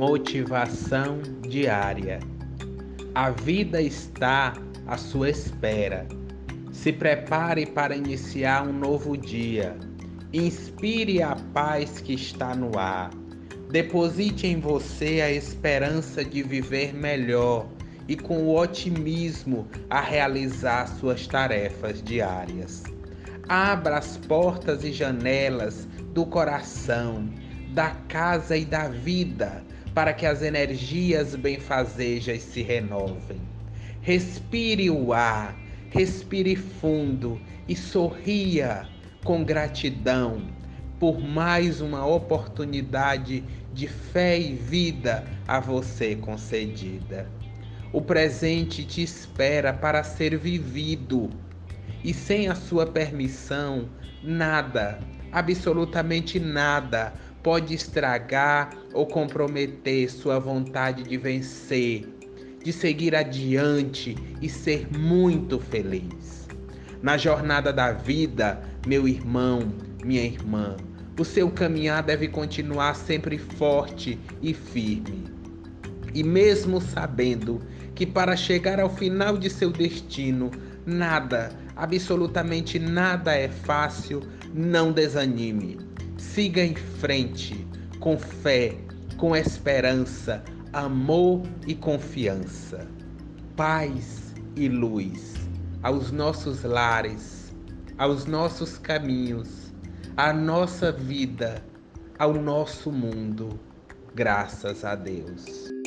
Motivação diária. A vida está à sua espera. Se prepare para iniciar um novo dia. Inspire a paz que está no ar. Deposite em você a esperança de viver melhor e com o otimismo a realizar suas tarefas diárias. Abra as portas e janelas do coração, da casa e da vida para que as energias benfazejas se renovem. Respire o ar, respire fundo e sorria com gratidão por mais uma oportunidade de fé e vida a você concedida. O presente te espera para ser vivido e sem a sua permissão, nada, absolutamente nada, pode estragar ou comprometer sua vontade de vencer, de seguir adiante e ser muito feliz. Na jornada da vida, meu irmão, minha irmã, o seu caminhar deve continuar sempre forte e firme. E mesmo sabendo que para chegar ao final de seu destino, nada, absolutamente nada é fácil, não desanime Siga em frente com fé, com esperança, amor e confiança. Paz e luz aos nossos lares, aos nossos caminhos, à nossa vida, ao nosso mundo. Graças a Deus.